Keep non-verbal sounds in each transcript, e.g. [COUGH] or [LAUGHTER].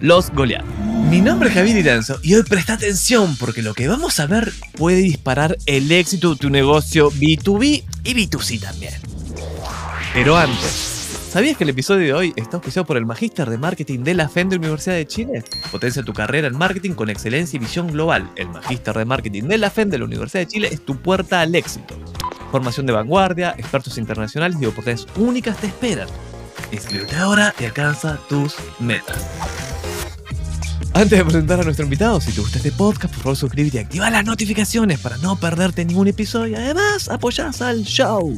los Goliath. Mi nombre es Javier Iranzo y hoy presta atención porque lo que vamos a ver puede disparar el éxito de tu negocio B2B y B2C también. Pero antes, ¿Sabías que el episodio de hoy está auspiciado por el Magíster de Marketing de la FEM de Universidad de Chile? Potencia tu carrera en marketing con excelencia y visión global. El Magíster de Marketing de la FEM de la Universidad de Chile es tu puerta al éxito. Formación de vanguardia, expertos internacionales y oportunidades únicas te esperan. Inscríbete ahora y alcanza tus metas. Antes de presentar a nuestro invitado, si te gusta este podcast, por favor suscríbete y activa las notificaciones para no perderte ningún episodio. Además, apoyás al show.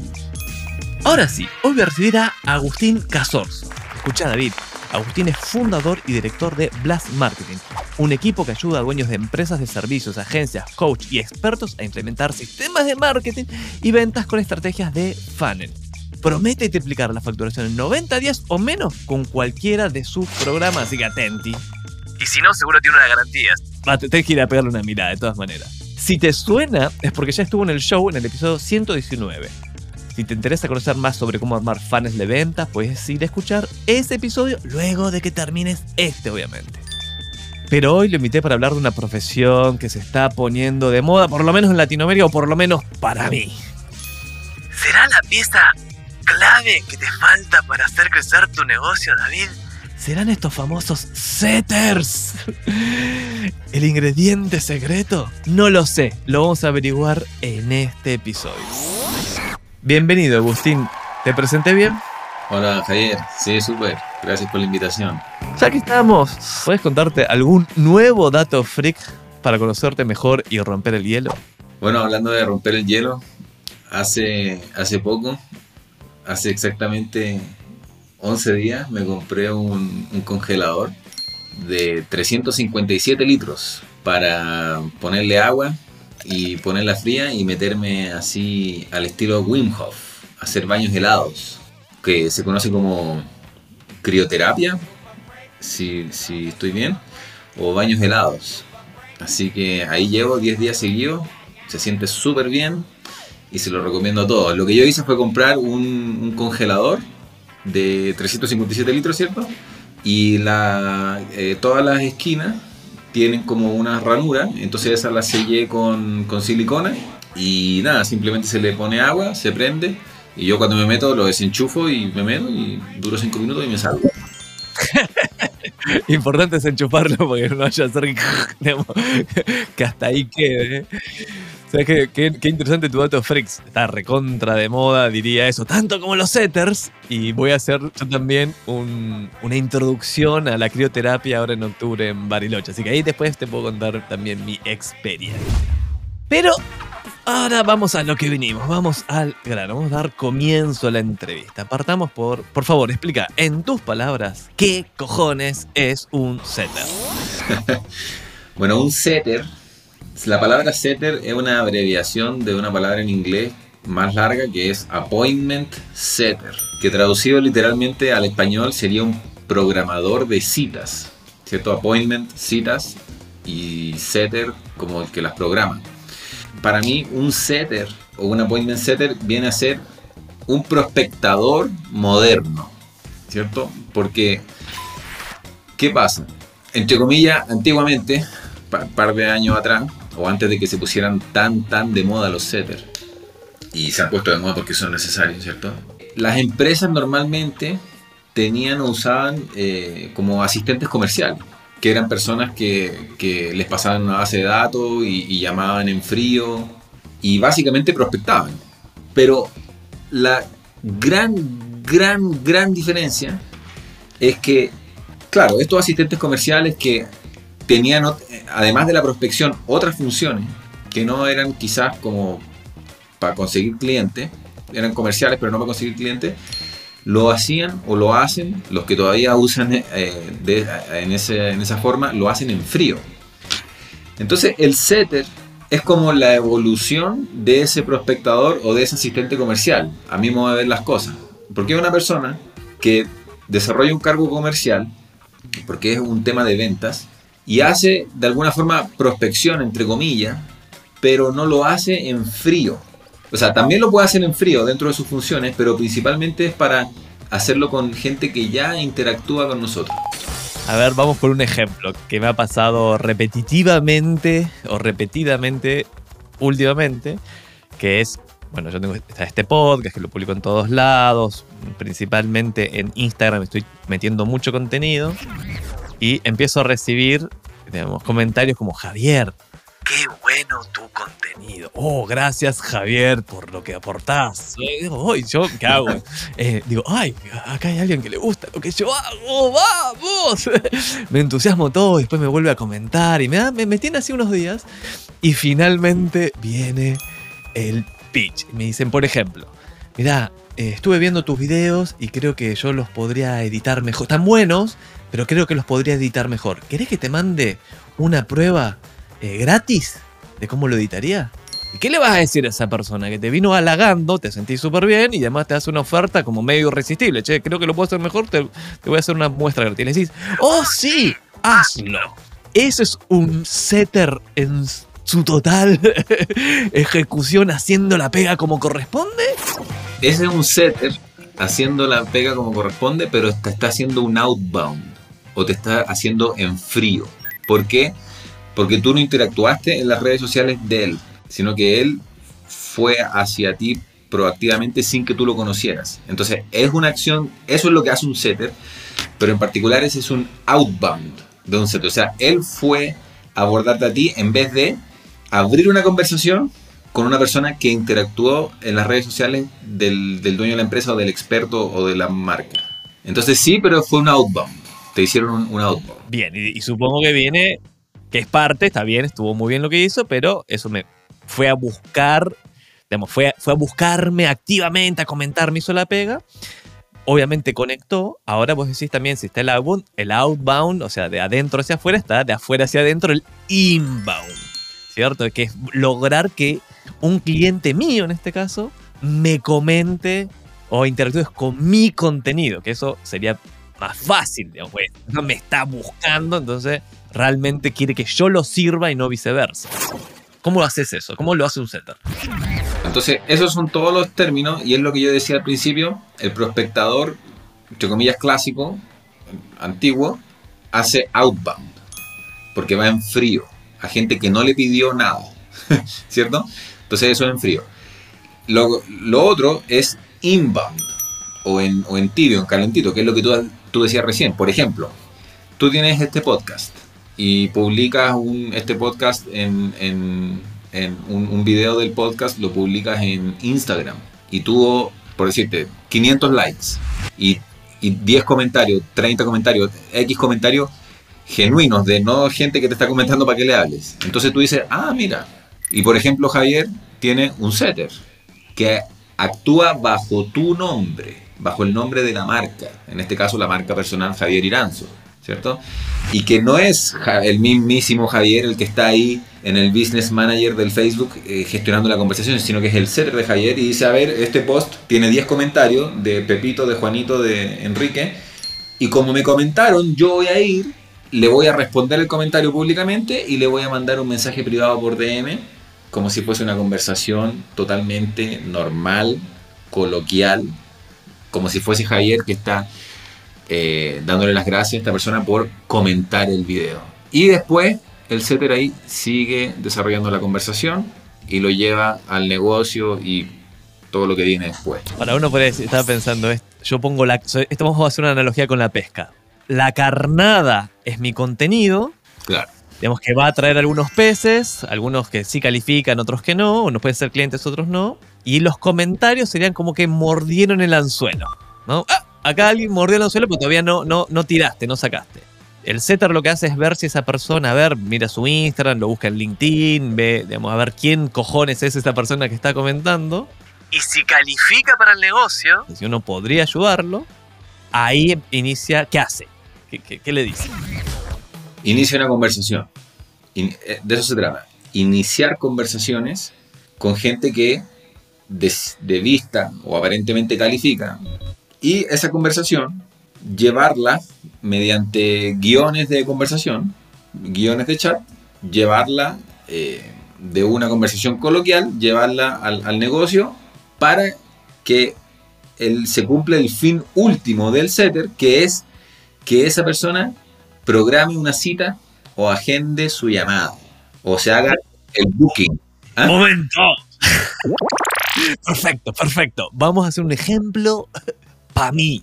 Ahora sí, hoy voy a recibir a Agustín Casors. Escucha David, Agustín es fundador y director de Blast Marketing, un equipo que ayuda a dueños de empresas de servicios, agencias, coach y expertos a implementar sistemas de marketing y ventas con estrategias de funnel. Promete triplicar la facturación en 90 días o menos con cualquiera de sus programas, así que atenti. Y si no, seguro tiene una garantía. Va, te tenés que ir a pegarle una mirada de todas maneras. Si te suena, es porque ya estuvo en el show en el episodio 119. Si te interesa conocer más sobre cómo armar fans de ventas, puedes ir a escuchar ese episodio luego de que termines este, obviamente. Pero hoy lo invité para hablar de una profesión que se está poniendo de moda, por lo menos en Latinoamérica, o por lo menos para mí. ¿Será la pieza clave que te falta para hacer crecer tu negocio, David? ¿Serán estos famosos setters? ¿El ingrediente secreto? No lo sé, lo vamos a averiguar en este episodio. Bienvenido, Agustín. ¿Te presenté bien? Hola, Javier. Sí, súper. Gracias por la invitación. Ya que estamos, ¿puedes contarte algún nuevo dato freak para conocerte mejor y romper el hielo? Bueno, hablando de romper el hielo, hace, hace poco, hace exactamente 11 días, me compré un, congelador de 357 litros para ponerle agua y ponerla fría y meterme así al estilo Wim Hof, hacer baños helados, que se conoce como crioterapia, si, si estoy bien, o baños helados. Así que ahí llevo 10 días seguidos, se siente súper bien y se lo recomiendo a todos. Lo que yo hice fue comprar un, congelador de 357 litros, ¿cierto? Y la, eh, todas las esquinas tienen como una ranura, entonces esa la sellé con, con silicona y nada, simplemente se le pone agua, se prende y yo cuando me meto lo desenchufo y me meto y duro 5 minutos y me salgo. [LAUGHS] Importante es enchufarlo porque no vaya a ser que [LAUGHS] hasta ahí quede. ¿Sabes qué, qué, interesante tu dato, Freaks. Está recontra de moda, diría eso, tanto como los setters. Y voy a hacer yo también una introducción a la crioterapia ahora en octubre en Bariloche. Así que ahí después te puedo contar también mi experiencia. Pero ahora vamos a lo que vinimos. Vamos al grano. Vamos a dar comienzo a la entrevista. Partamos por, por favor, explica en tus palabras qué cojones es un setter. [LAUGHS] bueno, un setter la palabra setter es una abreviación de una palabra en inglés más larga que es appointment setter, que traducido literalmente al español sería un programador de citas, ¿cierto? Appointment, citas y setter como el que las programa. Para mí un setter o un appointment setter viene a ser un prospectador moderno, ¿cierto? Porque, ¿qué pasa? Entre comillas, antiguamente, un par de años atrás, o antes de que se pusieran tan, tan de moda los setters, y se han puesto de moda porque son necesarios, ¿cierto? Las empresas normalmente tenían o usaban eh, como asistentes comerciales, que eran personas que, que, les pasaban una base de datos y, y llamaban en frío y básicamente prospectaban. Pero la gran, gran, gran diferencia es que, claro, estos asistentes comerciales que tenían, además de la prospección, otras funciones que no eran quizás como para conseguir clientes, eran comerciales, pero no para conseguir clientes, lo hacían o lo hacen, los que todavía usan eh, en, esa forma, lo hacen en frío. Entonces el setter es como la evolución de ese prospectador o de ese asistente comercial, a me va a ver las cosas. Porque una persona que desarrolla un cargo comercial, porque es un tema de ventas, y hace de alguna forma prospección, entre comillas, pero no lo hace en frío. O sea, también lo puede hacer en frío dentro de sus funciones, pero principalmente es para hacerlo con gente que ya interactúa con nosotros. A ver, vamos por un ejemplo que me ha pasado repetitivamente o repetidamente últimamente, que es, bueno, yo tengo este podcast que lo publico en todos lados, principalmente en Instagram estoy metiendo mucho contenido y empiezo a recibir digamos, comentarios como Javier, qué bueno tu contenido. Oh, gracias Javier por lo que aportás. Oh, yo, ¿qué hago? [LAUGHS] Eh, digo, ay, acá hay alguien que le gusta lo que yo hago, vamos. [LAUGHS] me entusiasmo todo, después me vuelve a comentar y me, da, me, me tiene así unos días. Y finalmente viene el pitch. Me dicen, por ejemplo, mira, eh, estuve viendo tus videos y creo que yo los podría editar mejor. Están buenos, pero creo que los podría editar mejor. ¿Querés que te mande una prueba eh, gratis de cómo lo editaría? ¿Y qué le vas a decir a esa persona que te vino halagando, te sentís súper bien y además te hace una oferta como medio irresistible? Che, creo que lo puedo hacer mejor, te, te voy a hacer una muestra gratis. Y le decís, oh sí, hazlo. Eso es un setter en su total [LAUGHS] ejecución haciendo la pega como corresponde. Ese es un setter haciendo la pega como corresponde, pero te está haciendo un outbound o te está haciendo en frío. ¿Por qué? Porque tú no interactuaste en las redes sociales de él, sino que él fue hacia ti proactivamente sin que tú lo conocieras. Entonces, es una acción, eso es lo que hace un setter, pero en particular ese es un outbound de un setter. O sea, él fue a abordarte a ti en vez de abrir una conversación con una persona que interactuó en las redes sociales del, del dueño de la empresa o del experto o de la marca. Entonces sí, pero fue un outbound. Te hicieron un, un outbound. Bien, y, supongo que viene, que es parte, está bien, estuvo muy bien lo que hizo, pero eso me fue a buscar, digamos, fue, fue a buscarme activamente, a comentar, me hizo la pega. Obviamente conectó. Ahora vos decís también, si está el outbound, el outbound, o sea, de adentro hacia afuera, está de afuera hacia adentro el inbound. ¿Cierto? Que es lograr que un cliente mío, en este caso, me comente o interactúe con mi contenido, que eso sería más fácil, digamos, no me está buscando, entonces realmente quiere que yo lo sirva y no viceversa. ¿Cómo haces eso? ¿Cómo lo hace un setter? Entonces, esos son todos los términos y es lo que yo decía al principio, el prospectador, entre comillas clásico, antiguo, hace outbound, porque va en frío, a gente que no le pidió nada, [LAUGHS] ¿cierto? Entonces eso es en frío. Lo, lo otro es inbound, o en, o en tibio, en calentito, que es lo que tú, tú decías recién. Por ejemplo, tú tienes este podcast y publicas un, este podcast en, en, en un, video del podcast, lo publicas en Instagram y tuvo, por decirte, 500 likes y, y 10 comentarios, 30 comentarios, X comentarios genuinos, de no gente que te está comentando para que le hables. Entonces tú dices, ah, mira. Y por ejemplo, Javier tiene un setter que actúa bajo tu nombre, bajo el nombre de la marca, en este caso la marca personal Javier Iranzo, ¿cierto? Y que no es el mismísimo Javier el que está ahí en el business manager del Facebook eh, gestionando la conversación, sino que es el setter de Javier y dice, a ver, este post tiene 10 comentarios de Pepito, de Juanito, de Enrique, y como me comentaron, yo voy a ir le voy a responder el comentario públicamente y le voy a mandar un mensaje privado por DM, como si fuese una conversación totalmente normal, coloquial, como si fuese Javier que está eh, dándole las gracias a esta persona por comentar el video. Y después el setter ahí sigue desarrollando la conversación y lo lleva al negocio y todo lo que viene después. Para uno puede decir, estaba pensando, yo pongo la... Esto vamos a hacer una analogía con la pesca la carnada es mi contenido. Claro. Digamos que va a traer algunos peces, algunos que sí califican, otros que no, unos pueden ser clientes, otros no. Y los comentarios serían como que mordieron el anzuelo. ¿no? Ah, acá alguien mordió el anzuelo, pero todavía no, no, no tiraste, no sacaste. El setter lo que hace es ver si esa persona, a ver, mira su Instagram, lo busca en LinkedIn, ve, digamos, a ver quién cojones es esa persona que está comentando. Y si califica para el negocio, si uno podría ayudarlo, ahí inicia, ¿qué hace? ¿Qué, qué, qué le dice? Inicia una conversación. In- eh, de eso se trata. Iniciar conversaciones con gente que de, vista o aparentemente califica. Y esa conversación, llevarla mediante guiones de conversación, guiones de chat, llevarla eh, de una conversación coloquial, llevarla al, al negocio para que el, se cumpla el fin último del setter, que es que esa persona programe una cita o agende su llamada o se haga el booking. ¿Ah? ¡Momento! Perfecto, perfecto. Vamos a hacer un ejemplo para mí.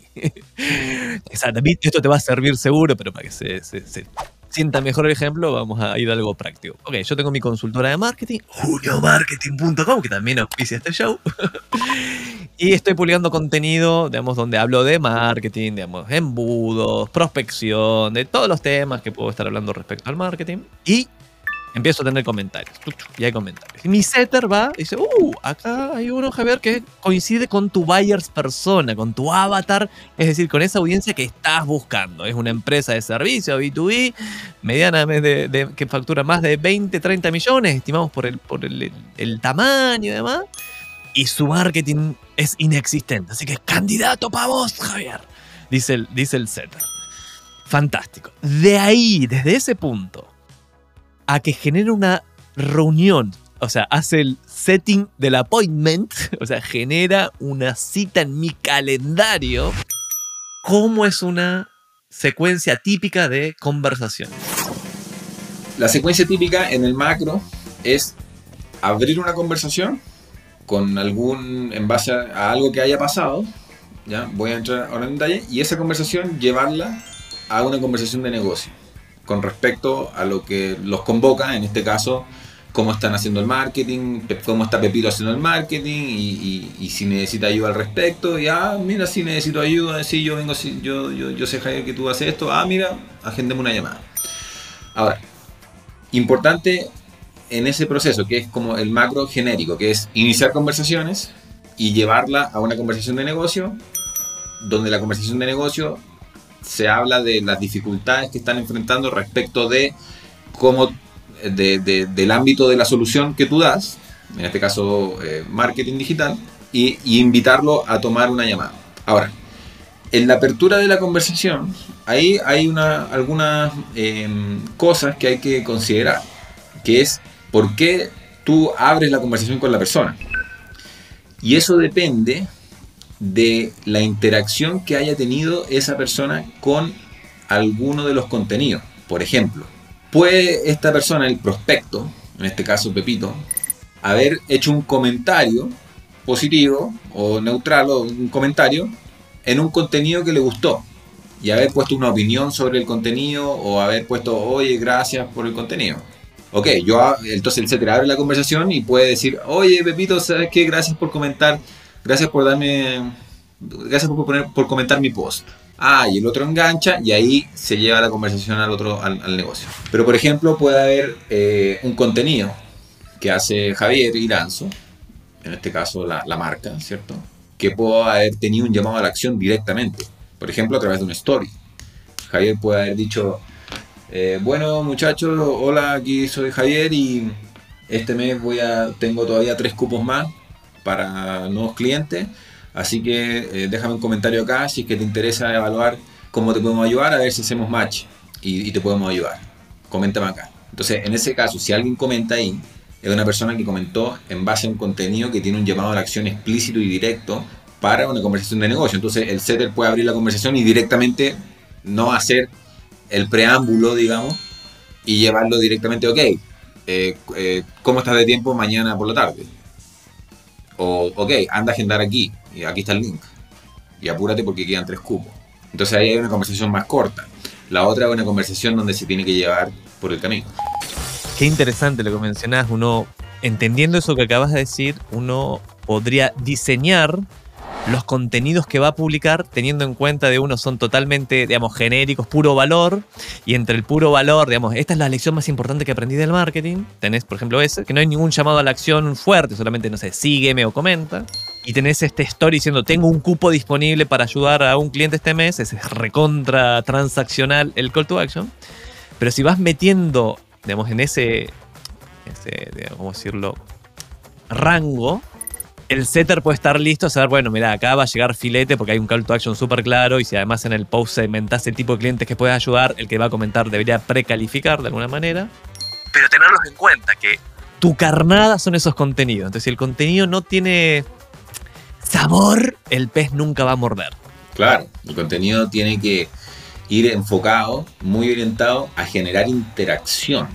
Exactamente, esto te va a servir seguro, pero para que se, se- se sienta mejor el ejemplo, vamos a ir a algo práctico. Ok, yo tengo mi consultora de marketing, juliomarketing.com, que también auspicia este show. [LAUGHS] Y estoy publicando contenido, digamos, donde hablo de marketing, digamos, embudos, prospección, de todos los temas que puedo estar hablando respecto al marketing. Y empiezo a tener comentarios. Y hay comentarios. Y mi setter va y dice, uh, acá hay uno, Javier, que coincide con tu buyers persona, con tu avatar, es decir, con esa audiencia que estás buscando. Es una empresa de servicio, B2B, medianamente que factura más de 20, 30 millones, estimamos por el, por el, tamaño y demás. Y su marketing es inexistente. Así que candidato para vos, Javier. Dice dice el setter. Fantástico. De ahí, desde ese punto, a que genere una reunión, o sea, hace el setting del appointment, [LAUGHS] o sea, genera una cita en mi calendario, ¿cómo es una secuencia típica de conversación? La secuencia típica en el macro es abrir una conversación con algún, en base a, algo que haya pasado, ya voy a entrar ahora en detalle, y esa conversación llevarla a una conversación de negocio, con respecto a lo que los convoca, en este caso, cómo están haciendo el marketing, cómo está Pepito haciendo el marketing, y, si necesita ayuda al respecto, y ah, mira, si necesito ayuda, sí, yo vengo, sí, yo, yo, yo sé, Javier, que tú haces esto, ah, mira, agendemos una llamada. Ahora, importante en ese proceso, que es como el macro genérico, que es iniciar conversaciones y llevarla a una conversación de negocio, donde la conversación de negocio se habla de las dificultades que están enfrentando respecto de cómo, de- de- del ámbito de la solución que tú das, en este caso eh, marketing digital, y, y invitarlo a tomar una llamada. Ahora, en la apertura de la conversación, ahí hay una, algunas em, cosas que hay que considerar, que es por qué tú abres la conversación con la persona. Y eso depende de la interacción que haya tenido esa persona con alguno de los contenidos. Por ejemplo, puede esta persona, el prospecto, en este caso Pepito, haber hecho un comentario positivo o neutral o un comentario en un contenido que le gustó y haber puesto una opinión sobre el contenido o haber puesto, oye, gracias por el contenido. Ok, yo, entonces etcétera abre la conversación y puede decir, oye, Pepito, ¿sabes qué? Gracias por comentar, gracias por darme, gracias por, por comentar mi post. Ah, y el otro engancha y ahí se lleva la conversación al otro, al, negocio. Pero por ejemplo, puede haber eh, un contenido que hace Javier Iranzo, en este caso la, la marca, ¿cierto? Que pudo haber tenido un llamado a la acción directamente. Por ejemplo, a través de una story. Javier puede haber dicho, eh, bueno muchachos, hola, aquí soy Javier y este mes voy a, tengo todavía tres cupos más para nuevos clientes. Así que eh, déjame un comentario acá si es que te interesa evaluar cómo te podemos ayudar, a ver si hacemos match y, te podemos ayudar. Coméntame acá. Entonces, en ese caso, si alguien comenta ahí, es una persona que comentó en base a un contenido que tiene un llamado a la acción explícito y directo para una conversación de negocio. Entonces, el setter puede abrir la conversación y directamente no hacer el preámbulo, digamos, y llevarlo directamente, ok, eh, eh, ¿cómo estás de tiempo mañana por la tarde? O, ok, anda a agendar aquí, y aquí está el link. Y apúrate porque quedan tres cupos. Entonces ahí hay una conversación más corta. La otra es una conversación donde se tiene que llevar por el camino. Qué interesante lo que mencionás. Uno, entendiendo eso que acabas de decir, uno podría diseñar los contenidos que va a publicar teniendo en cuenta de uno son totalmente, digamos, genéricos, puro valor, y entre el puro valor, digamos, esta es la lección más importante que aprendí del marketing, tenés, por ejemplo, ese, que no hay ningún llamado a la acción fuerte, solamente, no sé, sígueme o comenta, y tenés este story diciendo, tengo un cupo disponible para ayudar a un cliente este mes, ese es recontra transaccional el call to action, pero si vas metiendo digamos, en ese, ese digamos, ¿cómo decirlo? rango, el setter puede estar listo a saber, bueno, mira, acá va a llegar filete porque hay un call to action súper claro y si además en el post segmentás el tipo de clientes que puedes ayudar, el que va a comentar debería precalificar de alguna manera. Pero tenerlos en cuenta, que tu carnada son esos contenidos. Entonces, si el contenido no tiene sabor, el pez nunca va a morder. Claro, el contenido tiene que ir enfocado, muy orientado a generar interacción,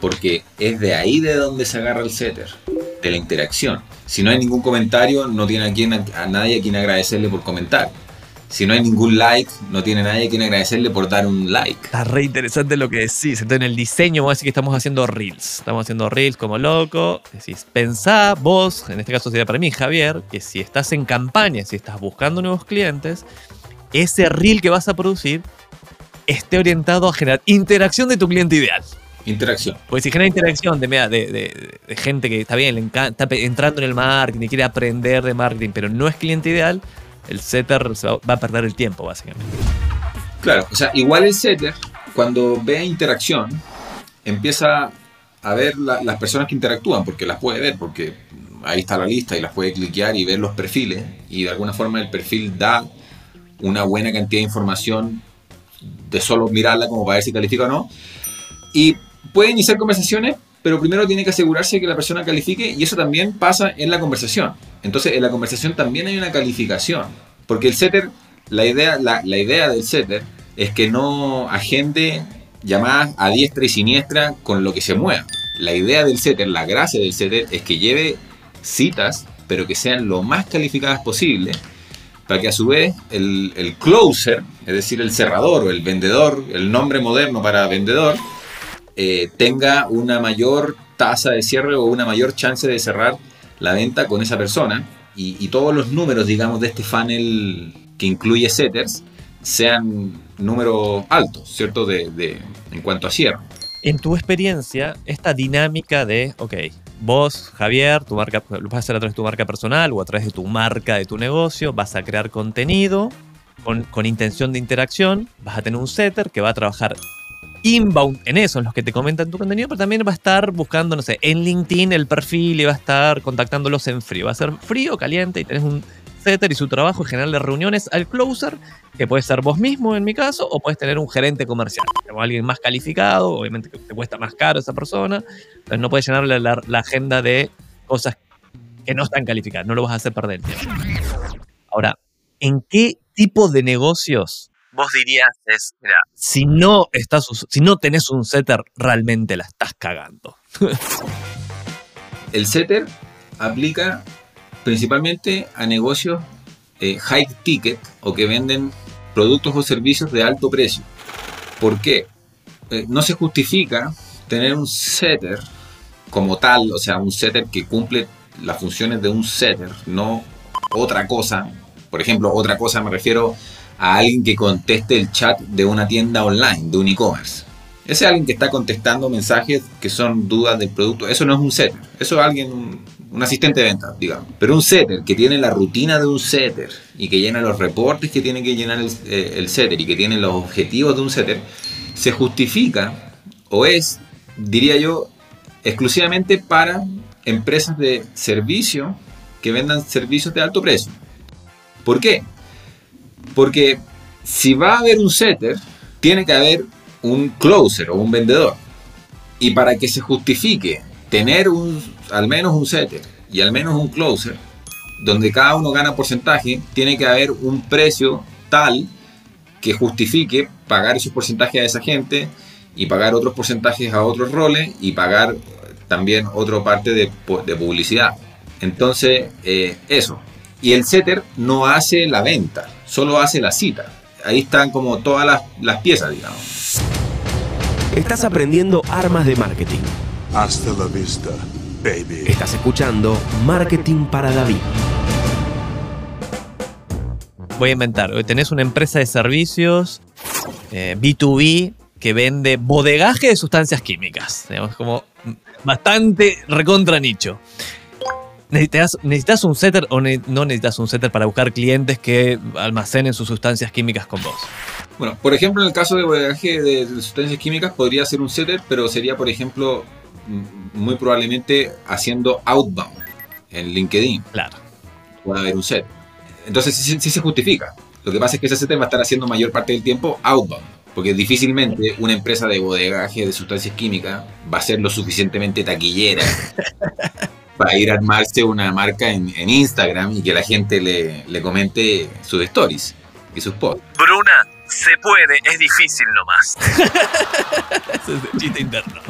porque es de ahí de donde se agarra el setter, de la interacción. Si no hay ningún comentario, no tiene a, quien, a nadie a quien agradecerle por comentar. Si no hay ningún like, no tiene nadie a quien agradecerle por dar un like. Está re interesante lo que decís. Entonces, en el diseño, vamos a decir que estamos haciendo reels. Estamos haciendo reels como loco. Decís, pensá vos, en este caso sería para mí, Javier, que si estás en campaña, si estás buscando nuevos clientes, ese reel que vas a producir esté orientado a generar interacción de tu cliente ideal. Interacción. Porque si genera interacción de, de, de- de gente que está bien, le encanta, está entrando en el marketing quiere aprender de marketing, pero no es cliente ideal, el setter se va, va a perder el tiempo, básicamente. Claro, o sea, igual el setter, cuando ve interacción, empieza a ver la- las personas que interactúan, porque las puede ver, porque ahí está la lista y las puede cliquear y ver los perfiles, y de alguna forma el perfil da una buena cantidad de información de solo mirarla como para ver si califica o no. Y puede iniciar conversaciones, pero primero tiene que asegurarse que la persona califique y eso también pasa en la conversación. Entonces en la conversación también hay una calificación, porque el setter, la idea, la, idea del setter es que no agende llamadas a diestra y siniestra con lo que se mueva. La idea del setter, la gracia del setter es que lleve citas, pero que sean lo más calificadas posible para que a su vez el closer, es decir, el cerrador o el vendedor, el nombre moderno para vendedor, eh, tenga una mayor tasa de cierre o una mayor chance de cerrar la venta con esa persona y, todos los números, digamos, de este funnel que incluye setters sean números altos, ¿cierto? De, de- en cuanto a cierre. En tu experiencia, esta dinámica de, ok, vos, Javier, tu marca, lo vas a hacer a través de tu marca personal o a través de tu marca, de tu negocio, vas a crear contenido con, con intención de interacción, vas a tener un setter que va a trabajar inbound en eso, en los que te comentan tu contenido, pero también va a estar buscando, no sé, en LinkedIn el perfil y va a estar contactándolos en frío. Va a ser frío, caliente y tenés un setter y su trabajo es generarle reuniones al closer, que puede ser vos mismo en mi caso, o puedes tener un gerente comercial, o alguien más calificado, obviamente te cuesta más caro esa persona, entonces no puedes llenarle la, la agenda de cosas que no están calificadas, no lo vas a hacer perder el tiempo. Ahora, ¿en qué tipo de negocios vos dirías es, mira, si no estás, us- si no tenés un setter, realmente la estás cagando? El setter aplica principalmente a negocios eh, high ticket o que venden productos o servicios de alto precio. ¿Por qué? Eh, no se justifica tener un setter como tal, o sea, un setter que cumple las funciones de un setter, no otra cosa. Por ejemplo, otra cosa me refiero a alguien que conteste el chat de una tienda online, de un e-commerce. Ese es alguien que está contestando mensajes que son dudas del producto. Eso no es un setter. Eso es alguien, un, asistente de ventas, digamos. Pero un setter que tiene la rutina de un setter y que llena los reportes que tiene que llenar el, eh, el setter y que tiene los objetivos de un setter, se justifica o es, diría yo, exclusivamente para empresas de servicio que vendan servicios de alto precio. ¿Por qué? Porque si va a haber un setter, tiene que haber un closer o un vendedor. Y para que se justifique tener un, al menos un setter y al menos un closer, donde cada uno gana porcentaje, tiene que haber un precio tal que justifique pagar esos porcentajes a esa gente y pagar otros porcentajes a otros roles y pagar también otra parte de, de publicidad. Entonces, eh, eso. Y el setter no hace la venta, solo hace la cita. Ahí están como todas las, las piezas, digamos. Estás aprendiendo armas de marketing. Hasta la vista, baby. Estás escuchando Marketing para David. Voy a inventar. Hoy Tenés una empresa de servicios eh, B2B que vende bodegaje de sustancias químicas. Digamos, como bastante recontra nicho. ¿Necesitas, necesitas un setter o ne- no necesitas un setter para buscar clientes que almacenen sus sustancias químicas con vos? Bueno, por ejemplo, en el caso de bodegaje de, sustancias químicas podría ser un setter, pero sería, por ejemplo, mm, muy probablemente haciendo outbound en LinkedIn. Claro. Puede haber un set. Entonces sí, sí se justifica. Lo que pasa es que ese setter va a estar haciendo mayor parte del tiempo outbound. Porque difícilmente una empresa de bodegaje de sustancias químicas va a ser lo suficientemente taquillera [LAUGHS] para ir a armarse una marca en, en Instagram y que la gente le, le comente sus stories y sus posts. Bruna, se puede, es difícil nomás. [LAUGHS] Ese es el chiste interno.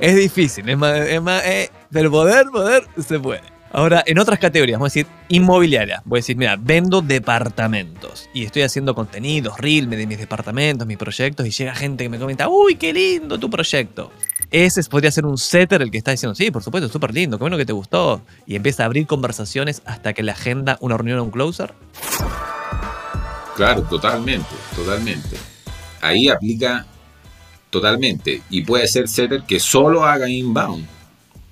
es difícil, es más, es más eh, pero poder, poder, se puede. Ahora, en otras categorías, vamos a decir inmobiliaria. Voy a decir, mira, vendo departamentos y estoy haciendo contenidos, reel de mis departamentos, mis proyectos, y llega gente que me comenta, uy, qué lindo tu proyecto. Ese podría ser un setter el que está diciendo, sí, por supuesto, súper lindo, qué bueno que te gustó. Y empieza a abrir conversaciones hasta que le agenda una reunión a un closer. Claro, totalmente, totalmente. Ahí aplica totalmente. Y puede ser setter que solo haga inbound,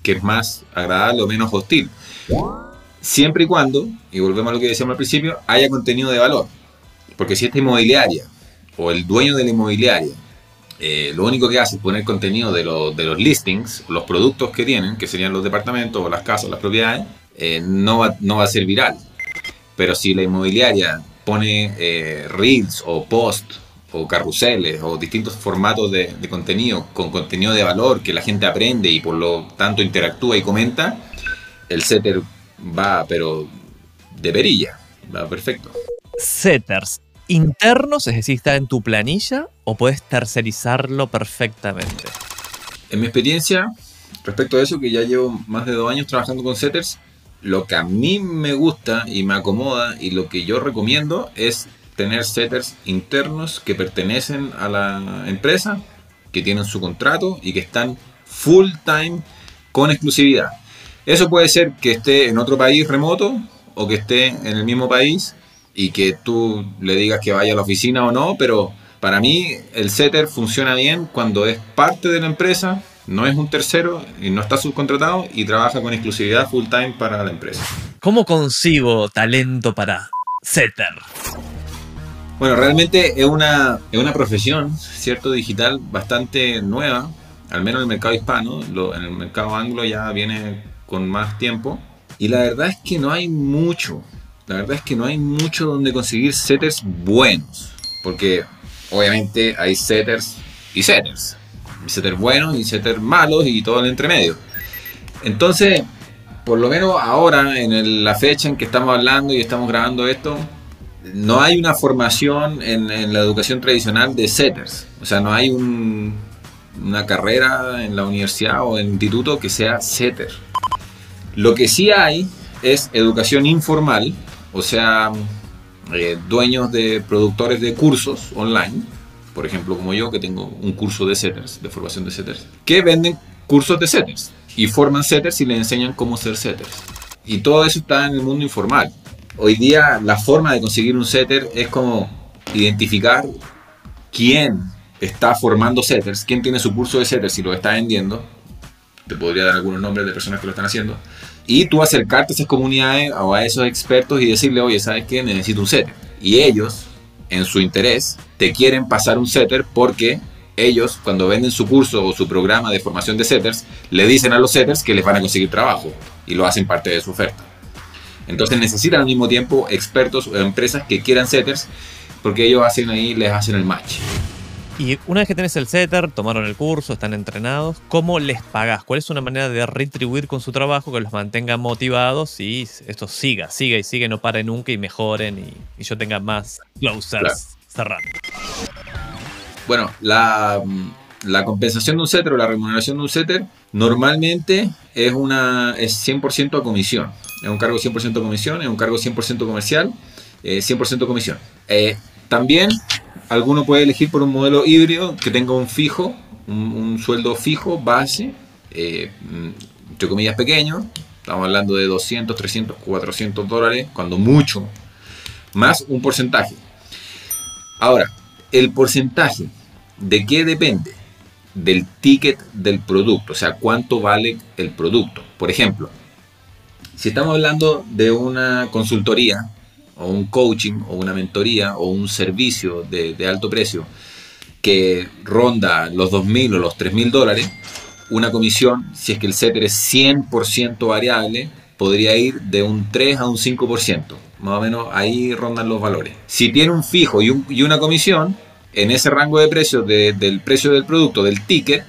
que es más agradable o menos hostil. Siempre y cuando, y volvemos a lo que decíamos al principio, haya contenido de valor. Porque si esta inmobiliaria o el dueño de la inmobiliaria eh, lo único que hace es poner contenido de, lo- de los listings, los productos que tienen, que serían los departamentos o las casas, las propiedades, eh, no, va, no va a ser viral. Pero si la inmobiliaria pone eh, reels o posts o carruseles o distintos formatos de, de contenido con contenido de valor que la gente aprende y por lo tanto interactúa y comenta, el setter va, pero de perilla, va perfecto. Setters internos, es decir, está en tu planilla o puedes tercerizarlo perfectamente. En mi experiencia, respecto a eso, que ya llevo más de dos años trabajando con setters, lo que a mí me gusta y me acomoda y lo que yo recomiendo es tener setters internos que pertenecen a la empresa, que tienen su contrato y que están full time con exclusividad. Eso puede ser que esté en otro país remoto o que esté en el mismo país y que tú le digas que vaya a la oficina o no, pero para mí el setter funciona bien cuando es parte de la empresa, no es un tercero y no está subcontratado y trabaja con exclusividad full time para la empresa. ¿Cómo consigo talento para setter? Bueno, realmente es una, es una profesión, ¿cierto? Digital bastante nueva, al menos en el mercado hispano, lo- en el mercado anglo ya viene con más tiempo. Y la verdad es que no hay mucho, la verdad es que no hay mucho donde conseguir setters buenos, porque obviamente hay setters y setters, setters buenos y setters malos y todo el entremedio. Entonces, por lo menos ahora, en la fecha en que estamos hablando y estamos grabando esto, no hay una formación en, la educación tradicional de setters. O sea, no hay un- una carrera en la universidad o en el instituto que sea setter. Lo que sí hay es educación informal, o sea, eh, dueños de productores de cursos online, por ejemplo, como yo, que tengo un curso de setters, de formación de setters, que venden cursos de setters y forman setters y les enseñan cómo ser setters. Y todo eso está en el mundo informal. Hoy día la forma de conseguir un setter es como identificar quién está formando setters, quién tiene su curso de setters y lo está vendiendo. Te podría dar algunos nombres de personas que lo están haciendo. Y tú acercarte a esas comunidades o a esos expertos y decirle, oye, ¿sabes qué? Necesito un setter. Y ellos, en su interés, te quieren pasar un setter porque ellos, cuando venden su curso o su programa de formación de setters, le dicen a los setters que les van a conseguir trabajo y lo hacen parte de su oferta. Entonces necesitan al mismo tiempo expertos o empresas que quieran setters porque ellos hacen ahí, les hacen el match. Y una vez que tenés el setter, tomaron el curso, están entrenados, ¿cómo les pagás? ¿Cuál es una manera de retribuir con su trabajo que los mantenga motivados y esto siga, siga y siga, y no pare nunca y mejoren y, y yo tenga más closers Claro. cerrando? Bueno, la, la compensación de un setter o la remuneración de un setter normalmente es, una, es 100% a comisión. Es un cargo 100% a comisión, es un cargo 100% comercial, eh, 100% comisión. Eh, también alguno puede elegir por un modelo híbrido que tenga un fijo, un, sueldo fijo, base, eh, mm, entre comillas pequeño. Estamos hablando de 200, 300, 400 dólares, cuando mucho, más un porcentaje. Ahora, el porcentaje, ¿de qué depende? Del ticket del producto, o sea, cuánto vale el producto. Por ejemplo, si estamos hablando de una consultoría o un coaching o una mentoría o un servicio de, alto precio que ronda los 2.000 o los 3.000 dólares, una comisión, si es que el setter es 100% variable, podría ir de un 3 a un 5%. Más o menos ahí rondan los valores. Si tiene un fijo y, un- y una comisión, en ese rango de precios de- del precio del producto, del ticket,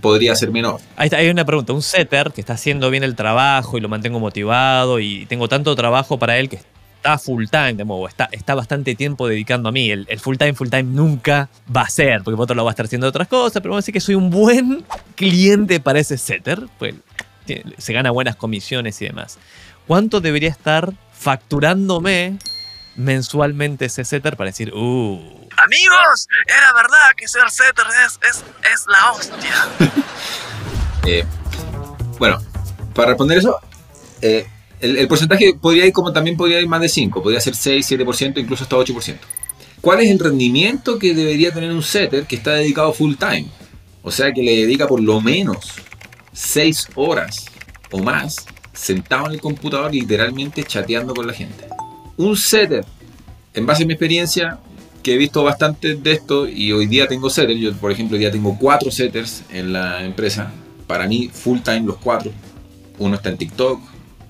podría ser menor. Ahí está, hay una pregunta. Un setter que está haciendo bien el trabajo y lo mantengo motivado y tengo tanto trabajo para él que está full time, de modo, está, está bastante tiempo dedicando a mí. El, el full time, full time nunca va a ser, porque otro lo va a estar haciendo otras cosas, pero vamos a decir que soy un buen cliente para ese setter, pues se gana buenas comisiones y demás. ¿Cuánto debería estar facturándome mensualmente ese setter para decir, uh, amigos, era verdad que ser setter es, es, es la hostia? [LAUGHS] Eh, bueno, para responder eso, eh, el, porcentaje podría ir como también podría ir más de 5, podría ser 6, 7%, incluso hasta 8%. ¿Cuál es el rendimiento que debería tener un setter que está dedicado full time? O sea, que le dedica por lo menos 6 horas o más sentado en el computador literalmente chateando con la gente. Un setter, en base a mi experiencia, que he visto bastante de esto y hoy día tengo setters, yo por ejemplo hoy día tengo 4 setters en la empresa, para mí full time los 4. Uno está en TikTok,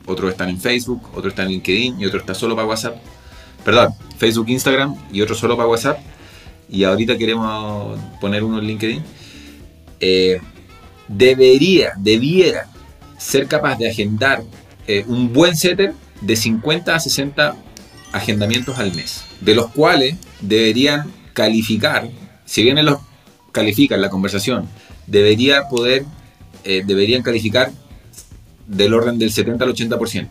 otro está en Facebook, otro está en LinkedIn y otro está solo para WhatsApp. Perdón, Facebook, Instagram y otro solo para WhatsApp. Y ahorita queremos poner uno en LinkedIn. Eh, debería, debiera ser capaz de agendar eh, un buen setter de 50 a 60 agendamientos al mes, de los cuales deberían calificar, si bien los califica en la conversación, debería poder, eh, deberían calificar del orden del 70 al 80%.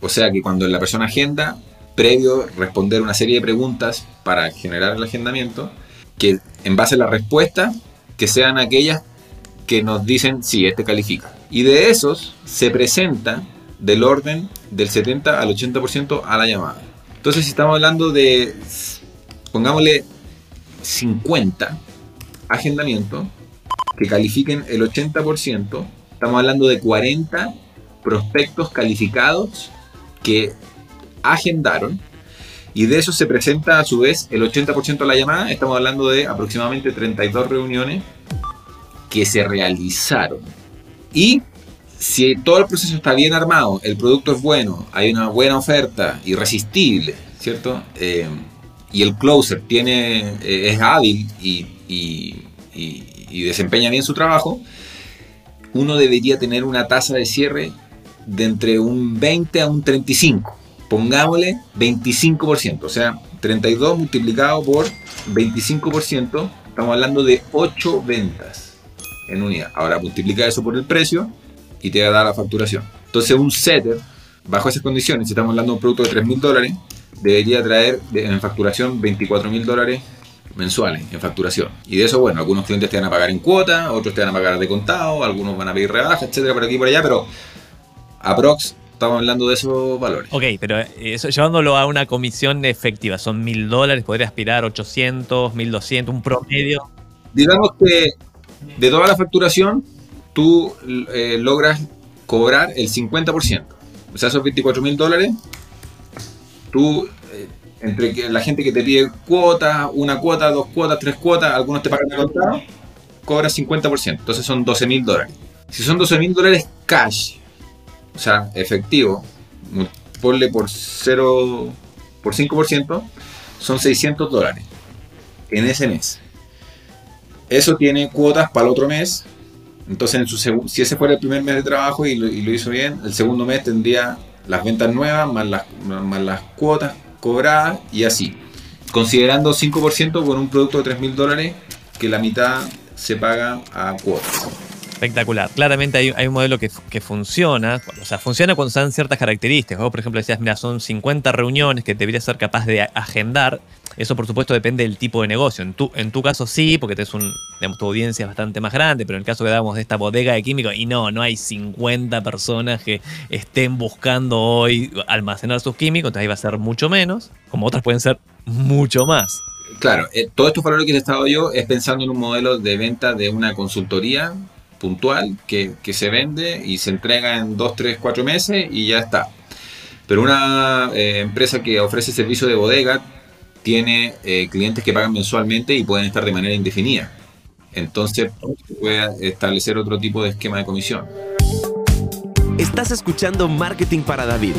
O sea que cuando la persona agenda, previo responder una serie de preguntas para generar el agendamiento, que en base a la respuesta, que sean aquellas que nos dicen si este califica. Y de esos se presenta del orden del 70 al 80% a la llamada. Entonces si estamos hablando de, pongámosle 50 agendamientos que califiquen el 80%, estamos hablando de 40 prospectos calificados que agendaron y de eso se presenta a su vez el 80% de la llamada, estamos hablando de aproximadamente 32 reuniones que se realizaron. Y si todo el proceso está bien armado, el producto es bueno, hay una buena oferta, irresistible, ¿cierto? Eh, y el closer tiene, eh, es hábil y, y- y- y desempeña bien su trabajo, uno debería tener una tasa de cierre de entre un 20 a un 35. Pongámosle 25%, o sea, 32 multiplicado por 25%, estamos hablando de 8 ventas en unidad. Ahora multiplica eso por el precio y te va a dar la facturación. Entonces un setter, bajo esas condiciones, si estamos hablando de un producto de 3 mil dólares, debería traer en facturación 24 mil dólares mensuales en facturación. Y de eso, bueno, algunos clientes te van a pagar en cuota, otros te van a pagar de contado, algunos van a pedir rebaja, etcétera, por aquí y por allá, pero aprox estamos hablando de esos valores. Ok, pero eso llevándolo a una comisión efectiva, son mil dólares, podría aspirar 800, 1200, un promedio. Digamos que de toda la facturación, tú eh, logras cobrar el 50%. O sea, esos 24 mil dólares, tú, eh, entre la gente que te pide cuotas, una cuota, dos cuotas, tres cuotas, algunos te pagan de contado, cobras 50%. Entonces son 12 mil dólares. Si son 12 mil dólares cash, o sea, efectivo, ponle por 0, por 5%, son 600 dólares en ese mes. Eso tiene cuotas para el otro mes. Entonces, si ese fuera el primer mes de trabajo y lo, hizo bien, el segundo mes tendría las ventas nuevas más las, más las cuotas cobradas y así. Considerando 5% con un producto de 3 mil dólares, que la mitad se paga a cuotas. Espectacular. Claramente hay, un modelo que, que funciona. O sea, funciona cuando se dan ciertas características. Vos, por ejemplo, decías, mira, son 50 reuniones que deberías ser capaz de agendar. Eso, por supuesto, depende del tipo de negocio. En tu, en tu caso, sí, porque tenés un, tu audiencia es bastante más grande, pero en el caso que damos de esta bodega de químicos, y no, no hay 50 personas que estén buscando hoy almacenar sus químicos, entonces ahí va a ser mucho menos, como otras pueden ser mucho más. Claro, eh, todos estos valores que te he estado yo es pensando en un modelo de venta de una consultoría puntual que, que se vende y se entrega en 2, 3, 4 meses y ya está. Pero una eh, empresa que ofrece servicio de bodega tiene eh, clientes que pagan mensualmente y pueden estar de manera indefinida. Entonces se puede establecer otro tipo de esquema de comisión. Estás escuchando Marketing para David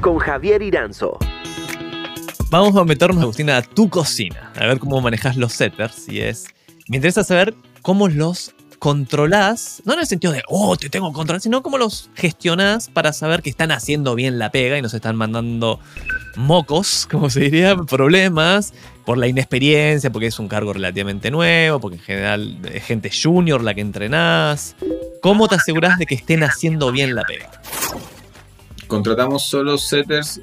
con Javier Iranzo. Vamos a meternos, Agustina, a tu cocina, a ver cómo manejas los setters. Y es. Me interesa saber cómo los controlás, no en el sentido de, oh, te tengo control, sino cómo los gestionás para saber que están haciendo bien la pega y nos están mandando mocos, [LAUGHS] como se diría, problemas por la inexperiencia, porque es un cargo relativamente nuevo, porque en general es gente junior la que entrenás. ¿Cómo te aseguras de que estén haciendo bien la pega? Contratamos solo setters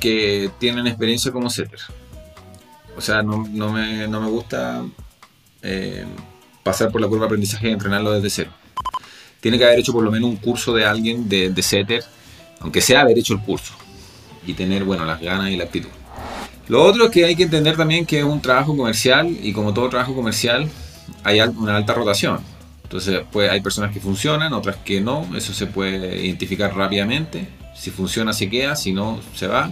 que tienen experiencia como setter. O sea, no me, no me gusta eh, pasar por la curva de aprendizaje y entrenarlo desde cero. Tiene que haber hecho por lo menos un curso de alguien de, de setter, aunque sea haber hecho el curso y tener, bueno, las ganas y la actitud. Lo otro es que hay que entender también que es un trabajo comercial y como todo trabajo comercial hay una alta rotación. Entonces, pues hay personas que funcionan, otras que no, eso se puede identificar rápidamente. Si funciona se queda, si no se va.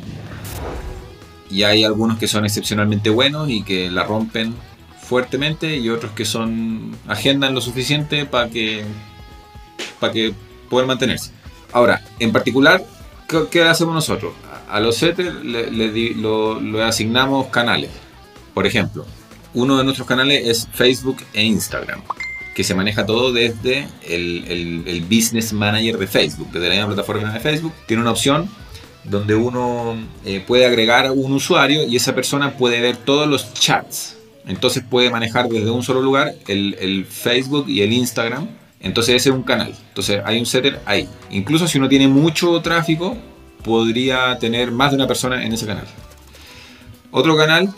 Y hay algunos que son excepcionalmente buenos y que la rompen fuertemente y otros que son agendan lo suficiente para que para que puedan mantenerse. Ahora, en particular, ¿qué, qué hacemos nosotros? A los setters le, le lo, lo asignamos canales. Por ejemplo, uno de nuestros canales es Facebook e Instagram, que se maneja todo desde el, el- el Business Manager de Facebook, desde la misma plataforma de Facebook. Tiene una opción donde uno eh, puede agregar un usuario y esa persona puede ver todos los chats. Entonces puede manejar desde un solo lugar el, Facebook y el Instagram. Entonces ese es un canal. Entonces hay un setter ahí. Incluso si uno tiene mucho tráfico, podría tener más de una persona en ese canal. Otro canal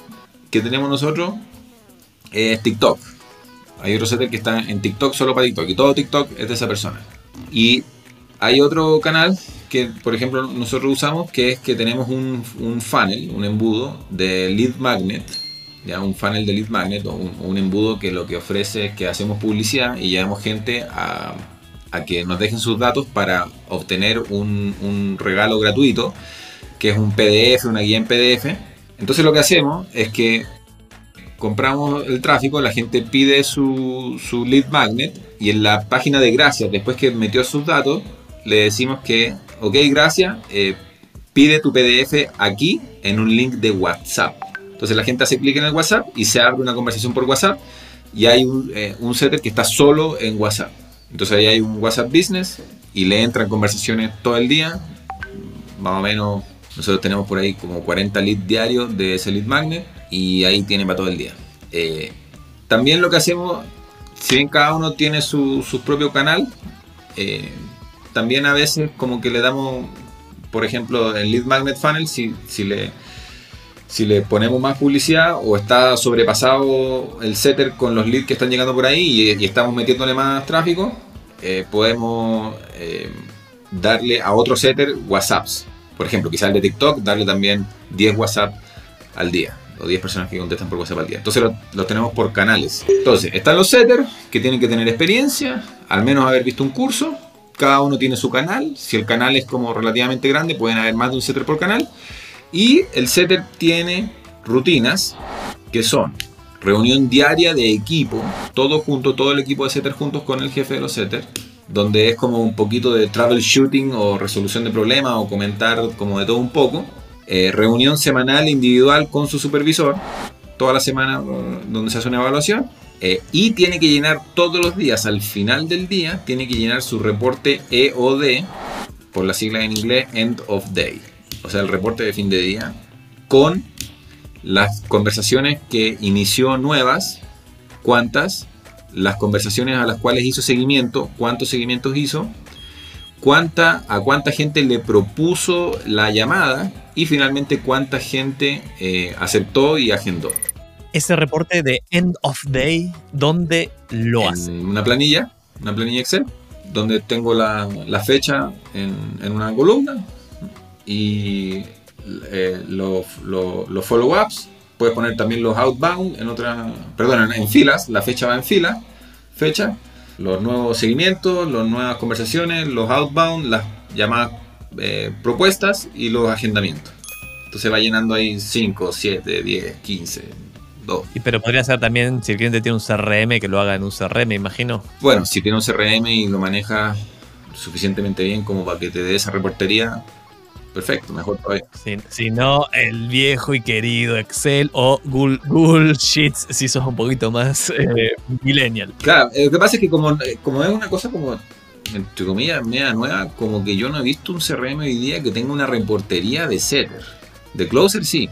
que tenemos nosotros es TikTok. Hay otro setter que está en TikTok solo para TikTok y todo TikTok es de esa persona. Y hay otro canal que, por ejemplo, nosotros usamos que es que tenemos un, un funnel, un embudo de lead magnet, ya un funnel de lead magnet o un, embudo que lo que ofrece es que hacemos publicidad y llevamos gente a, que nos dejen sus datos para obtener un, un regalo gratuito, que es un PDF, una guía en PDF. Entonces lo que hacemos es que compramos el tráfico, la gente pide su, su lead magnet y en la página de gracias, después que metió sus datos, le decimos que, ok, gracias, eh, pide tu PDF aquí en un link de WhatsApp. Entonces la gente hace clic en el WhatsApp y se abre una conversación por WhatsApp y hay un, eh, un setter que está solo en WhatsApp. Entonces ahí hay un WhatsApp Business y le entran conversaciones todo el día, más o menos nosotros tenemos por ahí como 40 leads diarios de ese lead magnet y ahí tiene para todo el día. Eh, también lo que hacemos, si bien cada uno tiene su, su propio canal, eh, también a veces como que le damos, por ejemplo, el lead magnet funnel, si, si le si le ponemos más publicidad o está sobrepasado el setter con los leads que están llegando por ahí y, estamos metiéndole más tráfico, eh, podemos eh, darle a otro setter WhatsApps. Por ejemplo, quizás el de TikTok, darle también 10 WhatsApp al día. O 10 personas que contestan por WhatsApp al día. Entonces lo, lo tenemos por canales. Entonces, están los setters que tienen que tener experiencia, al menos haber visto un curso. Cada uno tiene su canal. Si el canal es como relativamente grande, pueden haber más de un setter por canal. Y el setter tiene rutinas que son reunión diaria de equipo, todo junto, todo el equipo de setter juntos con el jefe de los setters, donde es como un poquito de troubleshooting o resolución de problemas o comentar como de todo un poco. Eh, reunión semanal individual con su supervisor, toda la semana eh, donde se hace una evaluación. Eh, y tiene que llenar todos los días, al final del día, tiene que llenar su reporte EOD, por la sigla en inglés, End of Day. O sea, el reporte de fin de día, con las conversaciones que inició nuevas, cuántas, las conversaciones a las cuales hizo seguimiento, cuántos seguimientos hizo, cuánta, a cuánta gente le propuso la llamada y finalmente cuánta gente eh, aceptó y agendó. Ese reporte de End of Day, ¿dónde lo hace? Una planilla, una planilla Excel, donde tengo la, la fecha en, en una columna y eh, los, los- los follow-ups. Puedes poner también los outbound en otra, perdón, en, en filas. La fecha va en fila, fecha, los nuevos seguimientos, las nuevas conversaciones, los outbound, las llamadas eh, propuestas y los agendamientos. Entonces va llenando ahí 5, 7, 10, 15, 2. Y pero podría ser también si el cliente tiene un CRM que lo haga en un CRM, imagino. Bueno, si tiene un CRM y lo maneja suficientemente bien como para que te dé esa reportería, perfecto, mejor todavía. Si, si no, el viejo y querido Excel o Google, Google Sheets si sos un poquito más eh, millennial. Claro, eh, lo que pasa es que como, eh, como es una cosa como, entre comillas, media nueva, como que yo no he visto un CRM hoy día que tenga una reportería de setter. De closer sí,